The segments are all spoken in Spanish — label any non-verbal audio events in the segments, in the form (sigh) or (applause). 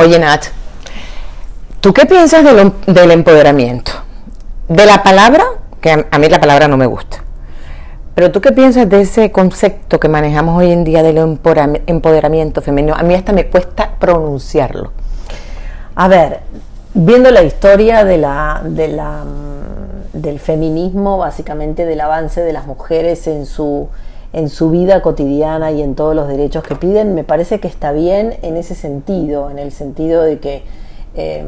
Oye, Nat, ¿tú qué piensas del empoderamiento? De la palabra, que a, mí la palabra no me gusta. Pero tú qué piensas de ese concepto que manejamos hoy en día del empoderamiento femenino? A mí hasta me cuesta pronunciarlo. A ver, viendo la historia mm, del feminismo, básicamente del avance de las mujeres en su en su vida cotidiana y en todos los derechos que piden, me parece que está bien en ese sentido, en el sentido de que em,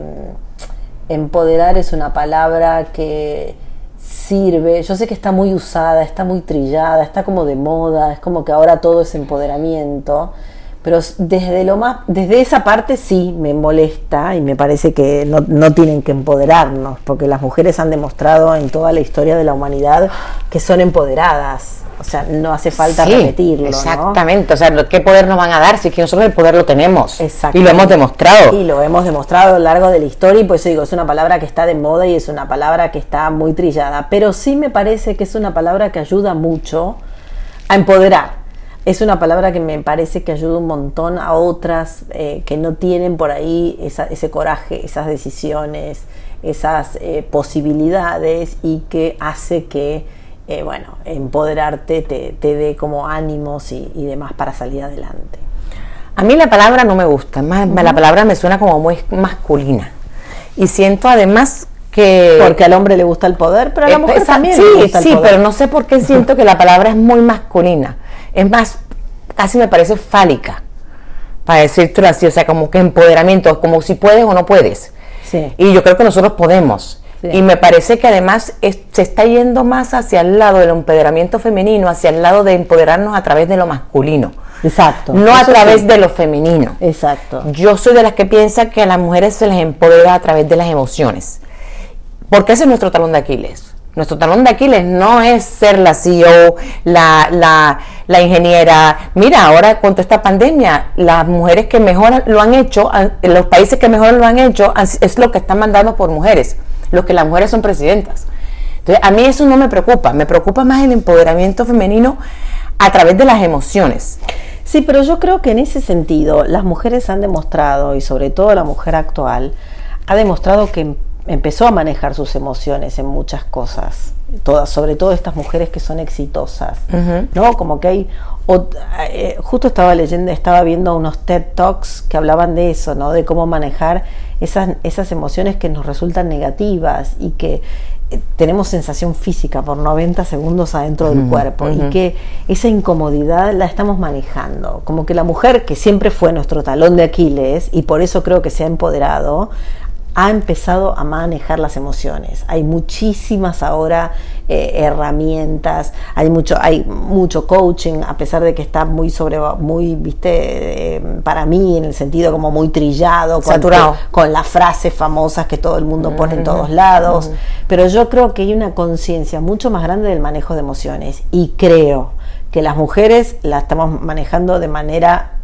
empoderar es una palabra que sirve, yo sé que está muy usada, está muy trillada, está como de moda, es como que ahora todo es empoderamiento, pero desde lo más, desde esa parte sí me molesta y me parece que no, no, tienen que empoderarnos, porque las mujeres han demostrado en toda la historia de la humanidad que son empoderadas. O sea, no hace falta repetirlo. Exactamente. O sea, ¿qué poder nos van a dar si es que nosotros el poder lo tenemos? Y lo hemos demostrado. Y lo hemos demostrado a lo largo de la historia. Y por eso digo, es una palabra que está de moda y es una palabra que está muy trillada. Pero sí me parece que es una palabra que ayuda mucho a empoderar. Es una palabra que me parece que ayuda un montón a otras eh, que no tienen por ahí ese coraje, esas decisiones, esas eh, posibilidades y que hace que eh, bueno, empoderarte te, te dé como ánimos y, demás para salir adelante. A mí la palabra no me gusta, más, la palabra me suena como muy masculina. Y siento además que... Porque al hombre le gusta el poder, pero a la mujer también sí, le gusta el sí, pero no sé por qué siento que la palabra es muy masculina. Es más, casi me parece fálica, para decirlo así, o sea, como que empoderamiento, como si puedes o no puedes. Sí. Y yo creo que nosotros podemos. Y me parece que además se está yendo más hacia el lado del empoderamiento femenino, hacia el lado de empoderarnos a través de lo masculino. Exacto. No a través de lo femenino. Exacto. Yo soy de las que piensa que a las mujeres se les empodera a través de las emociones. Porque ese es nuestro talón de Aquiles. Nuestro talón de Aquiles no es ser la CEO, la, la, la ingeniera. Mira, ahora con toda esta pandemia, las mujeres que mejor lo han hecho, los países que mejor lo han hecho, es lo que están mandando por mujeres lo que las mujeres son presidentas. Entonces, a mí eso no me preocupa, me preocupa más el empoderamiento femenino a través de las emociones. Sí, pero yo creo que en ese sentido las mujeres han demostrado, y sobre todo la mujer actual, ha demostrado que empezó a manejar sus emociones en muchas cosas, todas, sobre todo estas mujeres que son exitosas, ¿no? Como que hay, eh, justo estaba leyendo, estaba viendo unos TED Talks que hablaban de eso, ¿no? De cómo manejar esas, esas emociones que nos resultan negativas y que eh, tenemos sensación física por 90 segundos adentro del cuerpo y que esa incomodidad la estamos manejando. Como que la mujer, que siempre fue nuestro talón de Aquiles y por eso creo que se ha empoderado, ha empezado a manejar las emociones. Hay muchísimas ahora eh, herramientas, hay mucho, hay mucho coaching, a pesar de que está muy sobre, muy, viste, eh, para mí en el sentido como muy trillado, saturado, con, las frases famosas que todo el mundo pone en todos lados. Pero yo creo que hay una conciencia mucho más grande del manejo de emociones y creo que las mujeres la estamos manejando de manera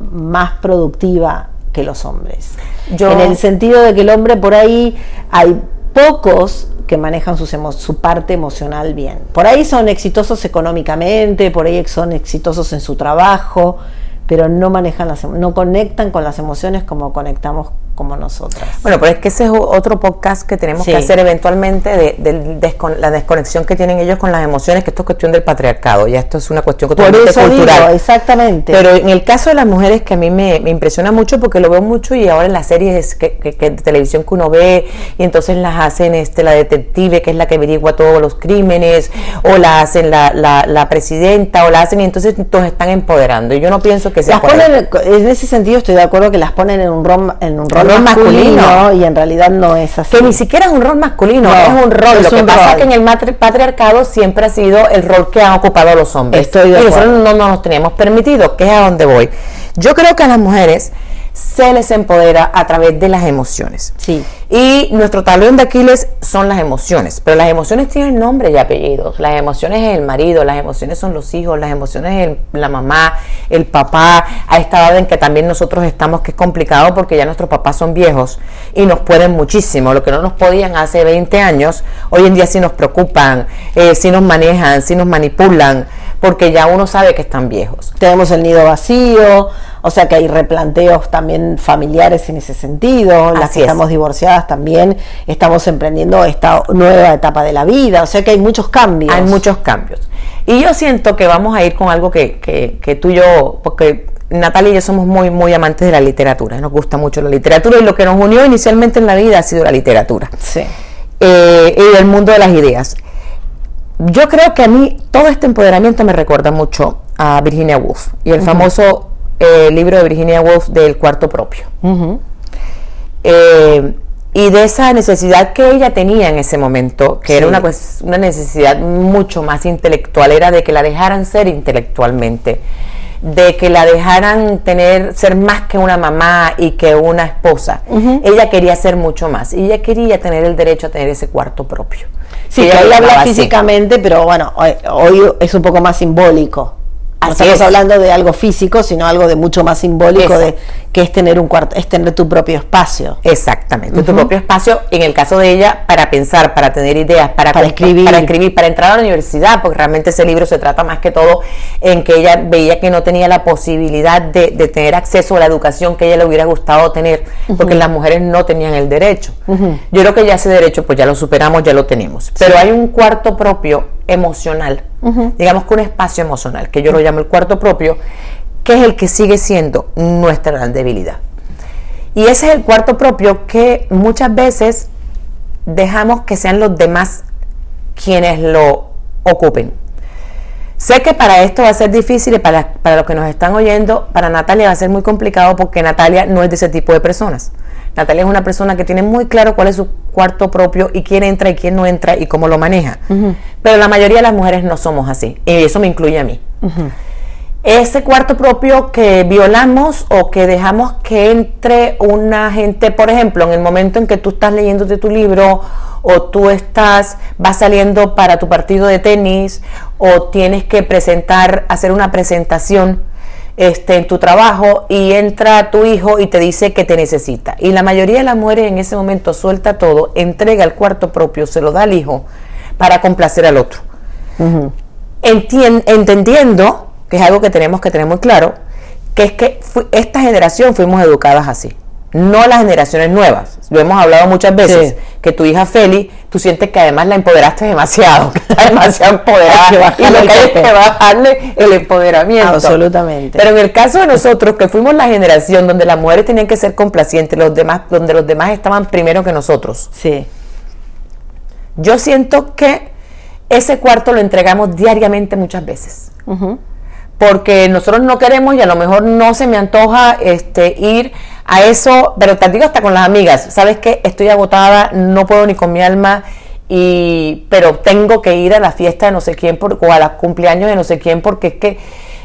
más productiva que los hombres. En el sentido de que el hombre por ahí hay pocos que manejan su parte emocional bien. Por ahí son exitosos económicamente, por ahí son exitosos en su trabajo, pero no manejan las, no conectan con las emociones como conectamos como nosotras. Bueno, pero es que ese es otro podcast que tenemos que hacer eventualmente de, la desconexión que tienen ellos con las emociones, que esto es cuestión del patriarcado, ya esto es una cuestión totalmente cultural. exactamente. Pero en el caso de las mujeres que a mí me, impresiona mucho porque lo veo mucho y ahora en las series que, de televisión que uno ve y entonces las hacen este la detective que es la que averigua todos los crímenes o la hacen la, la, presidenta o la hacen y entonces todos están empoderando y yo no pienso que sea las en ese sentido estoy de acuerdo que las ponen en un rol en un rol masculino, y en realidad no es así. Que ni siquiera es un rol masculino, es un rol. Lo que pasa es que en el patriarcado siempre ha sido el rol que han ocupado los hombres. Estoy y nosotros no, no nos teníamos permitido, que es a donde voy. Yo creo que a las mujeres se les empodera a través de las emociones. Sí. Y nuestro talón de Aquiles son las emociones, pero las emociones tienen nombre y apellidos. Las emociones es el marido, las emociones son los hijos, las emociones es la mamá, el papá, a esta edad en que también nosotros estamos, que es complicado porque ya nuestros papás son viejos y nos pueden muchísimo. Lo que no nos podían hace 20 años, hoy en día sí nos preocupan, eh, sí nos manejan, sí nos manipulan, porque ya uno sabe que están viejos. Tenemos el nido vacío, O sea que hay replanteos también familiares en ese sentido, las que estamos divorciadas también estamos emprendiendo esta nueva etapa de la vida, o sea que hay muchos cambios. Hay muchos cambios. Y yo siento que vamos a ir con algo que, que, que tú y yo, porque Natalia y yo somos muy, muy amantes de la literatura, nos gusta mucho la literatura y lo que nos unió inicialmente en la vida ha sido la literatura. Sí. Eh, y el mundo de las ideas. Yo creo que a mí todo este empoderamiento me recuerda mucho a Virginia Woolf y el famoso eh, libro de Virginia Woolf del cuarto propio. Eh, y de esa necesidad que ella tenía en ese momento, que era una, pues, una necesidad mucho más intelectual, era de que la dejaran ser intelectualmente, de que la dejaran tener, ser más que una mamá y que una esposa. Ella quería ser mucho más, y ella quería tener el derecho a tener ese cuarto propio. Sí, ella habla físicamente, pero bueno, hoy es un poco más simbólico no estamos hablando de algo físico, sino algo de mucho más simbólico, de que es tener un cuarto, es tener tu propio espacio. Exactamente, tu propio espacio, en el caso de ella, para pensar, para tener ideas, para, escribir. para escribir, para entrar a la universidad, porque realmente ese libro se trata más que todo en que ella veía que no tenía la posibilidad de, tener acceso a la educación que a ella le hubiera gustado tener, porque las mujeres no tenían el derecho. Yo creo que ya ese derecho, pues ya lo superamos, ya lo tenemos. Pero hay un cuarto propio emocional, digamos que un espacio emocional, que yo lo llamo el cuarto propio, que es el que sigue siendo nuestra gran debilidad. Y ese es el cuarto propio que muchas veces dejamos que sean los demás quienes lo ocupen. Sé que para esto va a ser difícil y para, para los que nos están oyendo, para Natalia va a ser muy complicado porque Natalia no es de ese tipo de personas. Natalia es una persona que tiene muy claro cuál es su cuarto propio y quién entra y quién no entra y cómo lo maneja. Pero la mayoría de las mujeres no somos así. Y eso me incluye a mí. Ese cuarto propio que violamos o que dejamos que entre una gente, por ejemplo, en el momento en que tú estás leyéndote tu libro o tú estás, vas saliendo para tu partido de tenis o tienes que presentar, hacer una presentación este, en tu trabajo y entra tu hijo y te dice que te necesita. Y la mayoría de las mujeres en ese momento suelta todo, entrega el cuarto propio, se lo da al hijo para complacer al otro. entendiendo, que es algo que tenemos que tener muy claro, que es que esta generación fuimos educadas así no las generaciones nuevas. Lo hemos hablado muchas veces, que tu hija Feli, tú sientes que además la empoderaste demasiado, (laughs) que está demasiado empoderada y lo que hay que bajarle el empoderamiento. Absolutamente. Pero en el caso de nosotros, que fuimos la generación donde las mujeres tenían que ser complacientes, los demás, donde los demás estaban primero que nosotros. Sí. Yo siento que ese cuarto lo entregamos diariamente muchas veces. Porque nosotros no queremos y a lo mejor no se me antoja este, ir a eso, pero te digo hasta con las amigas, ¿sabes qué? Estoy agotada, no puedo ni con mi alma, y, pero tengo que ir a la fiesta de no sé quién por, o a los cumpleaños de no sé quién porque es que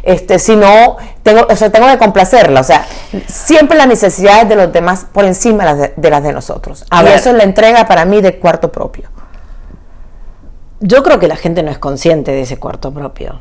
este si no tengo o sea, tengo que complacerla o sea siempre las necesidades de los demás por encima de, las de nosotros. A y eso es la entrega para mí del cuarto propio. Yo creo que la gente no es consciente de ese cuarto propio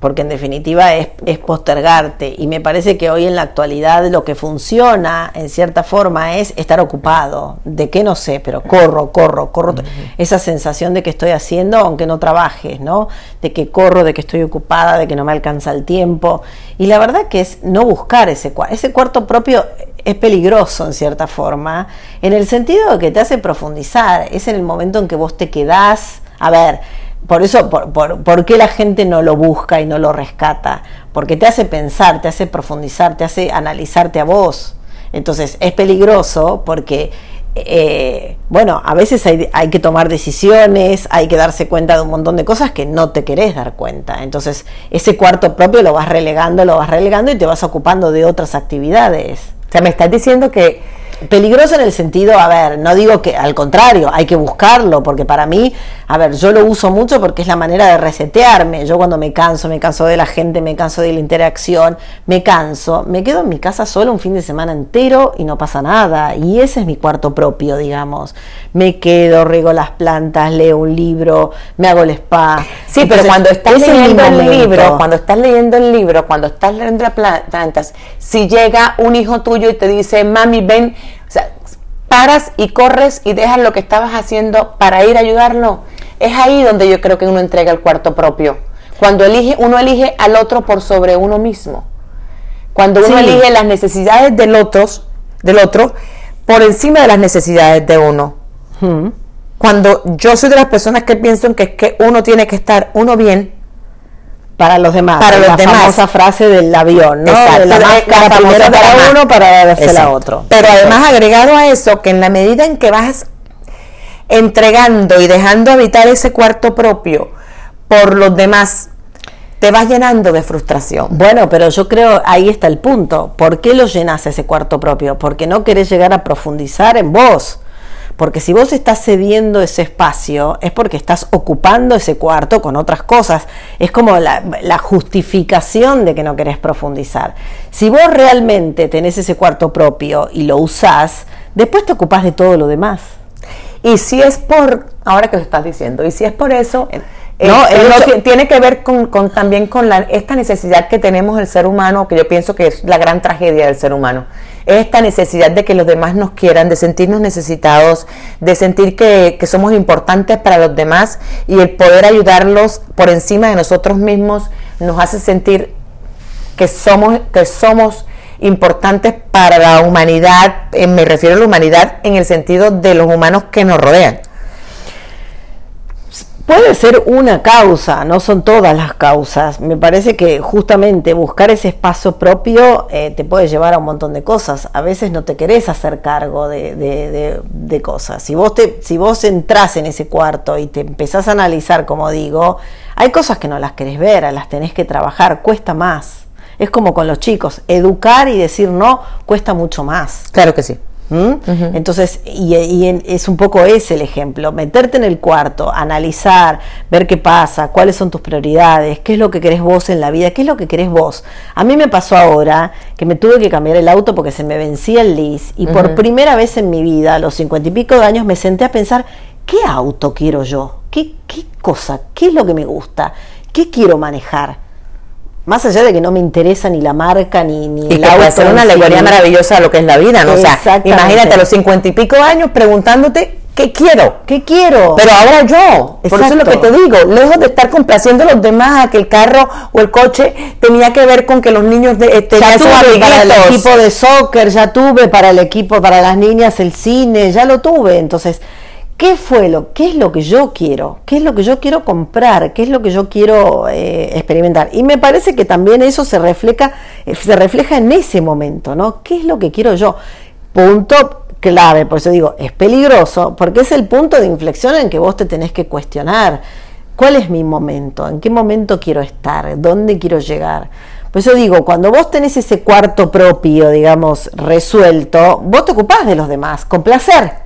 porque en definitiva es, postergarte. Y me parece que hoy en la actualidad lo que funciona en cierta forma es estar ocupado. ¿De qué no sé? Pero corro, corro, corro. Esa sensación de que estoy haciendo aunque no trabajes, ¿no? De que corro, de que estoy ocupada, de que no me alcanza el tiempo. Y la verdad que es no buscar ese cuarto. Ese cuarto propio es peligroso en cierta forma, en el sentido de que te hace profundizar. Es en el momento en que vos te quedás. A ver, por eso, por, por, qué la gente no lo busca y no lo rescata? Porque te hace pensar, te hace profundizar, te hace analizarte a vos. Entonces es peligroso porque, eh, bueno, a veces hay, hay, que tomar decisiones, hay que darse cuenta de un montón de cosas que no te querés dar cuenta. Entonces ese cuarto propio lo vas relegando, lo vas relegando y te vas ocupando de otras actividades. O sea, me estás diciendo que Peligroso en el sentido, a ver, no digo que al contrario, hay que buscarlo, porque para mí, a ver, yo lo uso mucho porque es la manera de resetearme. Yo cuando me canso, me canso de la gente, me canso de la interacción, me canso, me quedo en mi casa solo un fin de semana entero y no pasa nada. Y ese es mi cuarto propio, digamos. Me quedo, riego las plantas, leo un libro, me hago el spa. Sí, pero cuando estás leyendo el libro, cuando estás leyendo el libro, cuando estás leyendo las plantas, si llega un hijo tuyo y te dice, mami, ven, o sea, paras y corres y dejas lo que estabas haciendo para ir a ayudarlo. Es ahí donde yo creo que uno entrega el cuarto propio. Cuando elige, uno elige al otro por sobre uno mismo. Cuando uno Sí. elige las necesidades del otro, del otro por encima de las necesidades de uno. Mm. Cuando yo soy de las personas que piensan que es que uno tiene que estar uno bien Para los demás. Para los la demás. famosa frase del avión, ¿no? Exacto, De la máscara la primero para uno para dársela a otro. Pero además agregado a eso, que en la medida en que vas entregando y dejando habitar ese cuarto propio por los demás, te vas llenando de frustración. Bueno, pero yo creo ahí está el punto. ¿Por qué lo llenas ese cuarto propio? Porque no querés llegar a profundizar en vos. Porque si vos estás cediendo ese espacio, es porque estás ocupando ese cuarto con otras cosas. Es como la, la justificación de que no querés profundizar. Si vos realmente tenés ese cuarto propio y lo usás, después te ocupás de todo lo demás. Y si es por, ahora que lo estás diciendo, y si es por eso, eh, no, el no, hecho- ti- tiene que ver con, con también con la, esta necesidad que tenemos el ser humano, que yo pienso que es la gran tragedia del ser humano. Es esta necesidad de que los demás nos quieran, de sentirnos necesitados, de sentir que, que somos importantes para los demás y el poder ayudarlos por encima de nosotros mismos nos hace sentir que somos, que somos importantes para la humanidad, eh, me refiero a la humanidad en el sentido de los humanos que nos rodean. Puede ser una causa, no son todas las causas. Me parece que justamente buscar ese espacio propio eh, te puede llevar a un montón de cosas. A veces no te querés hacer cargo de, de- de- de cosas. Si vos, te, si vos entrás en ese cuarto y te empezás a analizar, como digo, hay cosas que no las querés ver, las tenés que trabajar, cuesta más. Es como con los chicos, educar y decir no cuesta mucho más. Claro que sí. ¿Mm? Entonces, y, es un poco ese el ejemplo, meterte en el cuarto, analizar, ver qué pasa, cuáles son tus prioridades, qué es lo que querés vos en la vida, qué es lo que querés vos. A mí me pasó ahora que me tuve que cambiar el auto porque se me vencía el lease y por primera vez en mi vida, a los cincuenta y pico de años, me senté a pensar, ¿qué auto quiero yo? ¿Qué, qué cosa? ¿Qué es lo que me gusta? ¿Qué quiero manejar? Más allá de que no me interesa ni la marca ni, ni Y el auto ser una sí. alegoría maravillosa de lo que es la vida, ¿no? O sea, imagínate a los cincuenta y pico años preguntándote qué quiero. ¿Qué quiero? Pero ahora yo, por eso es lo que te digo, lejos de estar complaciendo a los demás, a que el carro o el coche tenía que ver con que los niños de, eh, ya tuve para el equipo de soccer, ya tuve para el equipo, para las niñas el cine, ya lo tuve. Entonces, ¿qué fue lo, qué es lo que yo quiero? ¿Qué es lo que yo quiero comprar? ¿Qué es lo que yo quiero eh, experimentar? Y me parece que también eso se refleja, eh, se refleja en ese momento, ¿no? ¿Qué es lo que quiero yo? Punto clave, por eso digo, es peligroso, porque es el punto de inflexión en que vos te tenés que cuestionar. ¿Cuál es mi momento? ¿En qué momento quiero estar? ¿Dónde quiero llegar? Por eso digo, cuando vos tenés ese cuarto propio, digamos, resuelto, vos te ocupás de los demás, con placer,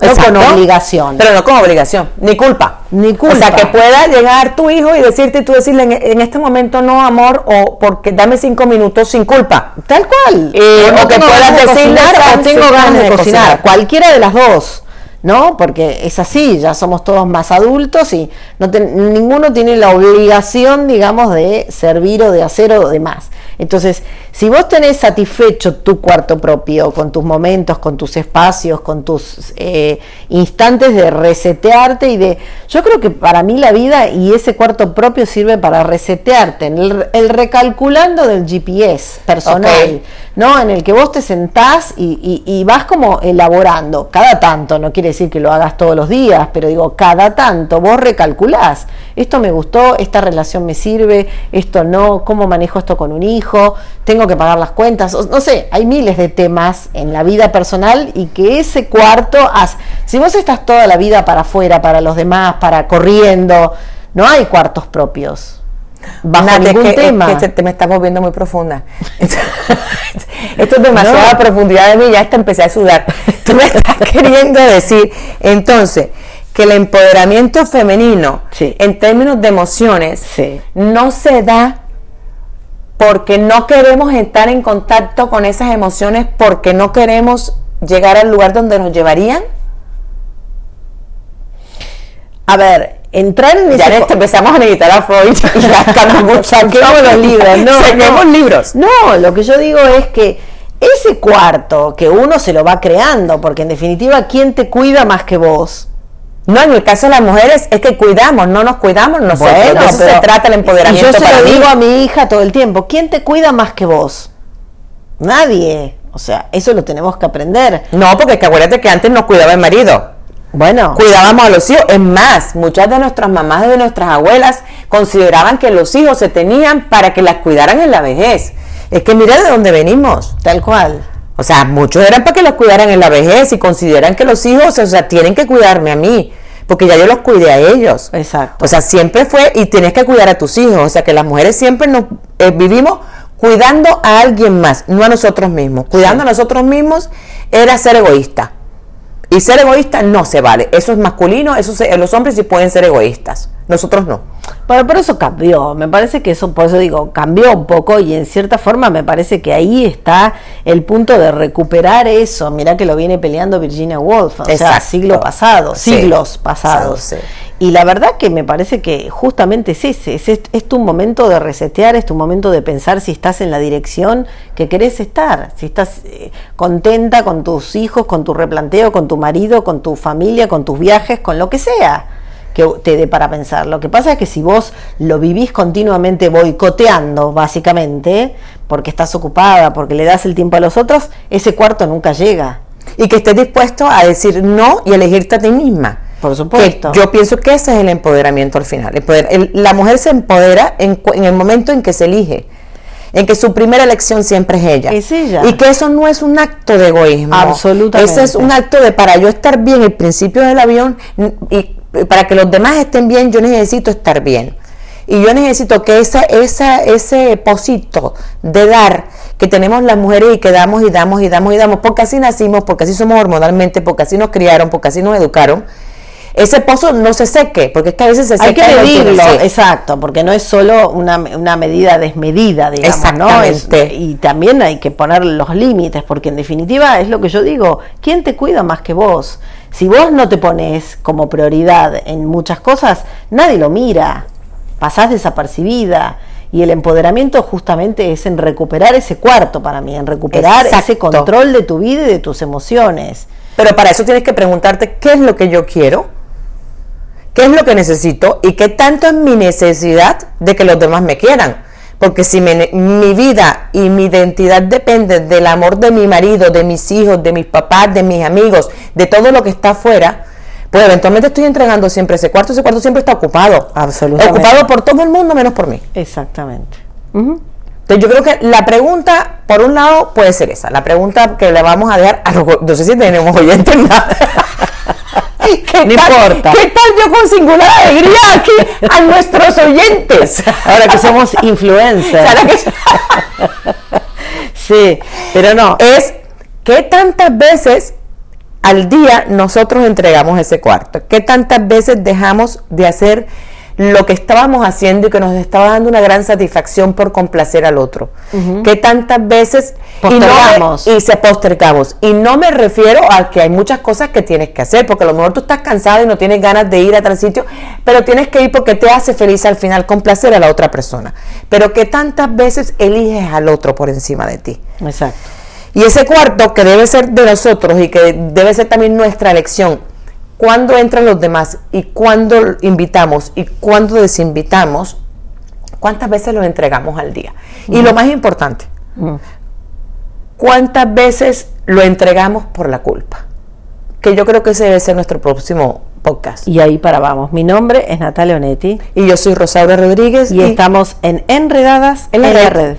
no con obligación. Pero no con obligación, ni culpa. Ni O sea, culpa. que pueda llegar tu hijo y decirte tú decirle en, en este momento no, amor, o porque dame cinco minutos sin culpa. Tal cual. Eh, o que puedas decirle, cocinar "Fran, o tengo ganas de cocinar. cocinar". Cualquiera de las dos. ¿No? Porque es así, ya somos todos más adultos y no ten- ninguno tiene la obligación, digamos, de servir o de hacer o de más. Entonces, si vos tenés satisfecho tu cuarto propio, con tus momentos, con tus espacios, con tus eh, instantes de resetearte y de... Yo creo que para mí la vida y ese cuarto propio sirve para resetearte, en el, el recalculando del GPS personal. ¿no? En el que vos te sentás y, y- y vas como elaborando, cada tanto, no quiere decir que lo hagas todos los días, pero digo, cada tanto vos recalculás, esto me gustó, esta relación me sirve, esto no, cómo manejo esto con un hijo, tengo que pagar las cuentas, no sé, hay miles de temas en la vida personal y que ese cuarto, haz- si vos estás toda la vida para afuera, para los demás, para corriendo, no hay cuartos propios. Bajo es ningún es tema. que te, te me estás volviendo muy profunda. (laughs) Esto es demasiada No. profundidad de mí, ya hasta empecé a sudar. (laughs) Tú me estás queriendo decir, entonces, que el empoderamiento femenino, Sí. en términos de emociones, Sí. no se da porque no queremos estar en contacto con esas emociones, porque no queremos llegar al lugar donde nos llevarían. A ver, entrar en Ya ese en esto empezamos a meditar a Freud y (laughs) (laughs) mucho. Saquemos los libros, no, Saquemos no. libros. No, lo que yo digo es que ese cuarto que uno se lo va creando, porque en definitiva, ¿quién te cuida más que vos? No, en el caso de las mujeres es que cuidamos, no nos cuidamos nosotros. de eso pero- se trata el empoderamiento Y yo se para lo mí. digo a mi hija todo el tiempo, ¿quién te cuida más que vos? Nadie. O sea, eso lo tenemos que aprender. No, porque es que acuérdate que antes nos cuidaba el marido. Bueno, Cuidábamos a los hijos. Es más, muchas de nuestras mamás y de nuestras abuelas consideraban que los hijos se tenían para que las cuidaran en la vejez. Es que mira de dónde venimos. tal cual. O sea, muchos eran para que los cuidaran en la vejez y consideran que los hijos, o sea, tienen que cuidarme a mí, porque ya yo los cuidé a ellos. Exacto. O sea, siempre fue y tienes que cuidar a tus hijos. O sea, que las mujeres siempre nos eh, vivimos cuidando a alguien más, no a nosotros mismos. Cuidando a nosotros mismos era ser egoísta. Y ser egoísta no se vale. Eso es masculino, eso se- los hombres sí pueden ser egoístas. Nosotros no. Bueno, pero eso cambió. Me parece que eso, por eso digo, cambió un poco y en cierta forma me parece que ahí está el punto de recuperar eso. Mirá que lo viene peleando Virginia Woolf, o sea, Exacto. siglo pasado, Sí. siglos pasados. Sí. Y la verdad que me parece que justamente es ese, es, es, es tu momento de resetear, es tu momento de pensar si estás en la dirección que querés estar, si estás eh, contenta con tus hijos, con tu replanteo, con tu marido, con tu familia, con tus viajes, con lo que sea que te dé para pensar. Lo que pasa es que si vos lo vivís continuamente boicoteando, básicamente, porque estás ocupada, porque le das el tiempo a los otros, ese cuarto nunca llega. Y que estés dispuesto a decir no y elegirte a ti misma. Por supuesto. Que yo pienso que ese es el empoderamiento al final. El poder- el- la mujer se empodera en, en el momento en que se elige. En que su primera elección siempre es ella. Es ella. Y que eso no es un acto de egoísmo. Absolutamente. Ese es un acto de para yo estar bien, el principio del avión, y para que los demás estén bien, yo necesito estar bien. Y yo necesito que esa, esa, ese pocito de dar que tenemos las mujeres y que damos y damos y damos y damos, porque así nacimos, porque así somos hormonalmente, porque así nos criaron, porque así nos educaron, ese pozo no se seque, porque es que a veces se seca. Hay que no medirlo, exacto, porque no es solo una, una medida desmedida, digamos, ¿no? Es- Exactamente. y también hay que poner los límites, porque en definitiva es lo que yo digo, ¿quién te cuida más que vos? Si vos no te pones como prioridad en muchas cosas, nadie lo mira, pasás desapercibida. Y el empoderamiento justamente es en recuperar ese cuarto para mí, en recuperar ese control de tu vida y de tus emociones. Pero para eso tienes que preguntarte qué es lo que yo quiero, qué es lo que necesito y qué tanto es mi necesidad de que los demás me quieran. Porque si me- mi vida y mi identidad depende del amor de mi marido, de mis hijos, de mis papás, de mis amigos, de todo lo que está afuera, pues eventualmente estoy entregando siempre ese cuarto. Ese cuarto siempre está ocupado. Absolutamente. Ocupado por todo el mundo menos por mí. Exactamente. Entonces yo creo que la pregunta, por un lado, puede ser esa. La pregunta que le vamos a dejar a los... No sé si tenemos oyentes nada. (laughs) ¿Qué No tal- importa. ¿Qué tal yo con singular alegría aquí a nuestros oyentes? Ahora que somos influencers. Sí, pero no. es qué tantas veces al día nosotros entregamos ese cuarto, qué tantas veces dejamos de hacer lo que estábamos haciendo y que nos estaba dando una gran satisfacción por complacer al otro, qué tantas veces y, no me- Postergamos. y se postergamos. Y no me refiero a que hay muchas cosas que tienes que hacer porque a lo mejor tú estás cansado y no tienes ganas de ir a tal sitio pero tienes que ir porque te hace feliz al final complacer a la otra persona. Pero que tantas veces eliges al otro por encima de ti. Exacto. y ese cuarto que debe ser de nosotros y que debe ser también nuestra elección, cuándo entran los demás y cuándo invitamos y cuándo desinvitamos, cuántas veces los entregamos al día. Y lo más importante, cuántas veces lo entregamos por la culpa. Que yo creo que ese debe ser nuestro próximo podcast. Y ahí para vamos. Mi nombre es Natalia Onetti Y yo soy Rosaura Rodríguez y estamos en Enredadas En en la la red. red.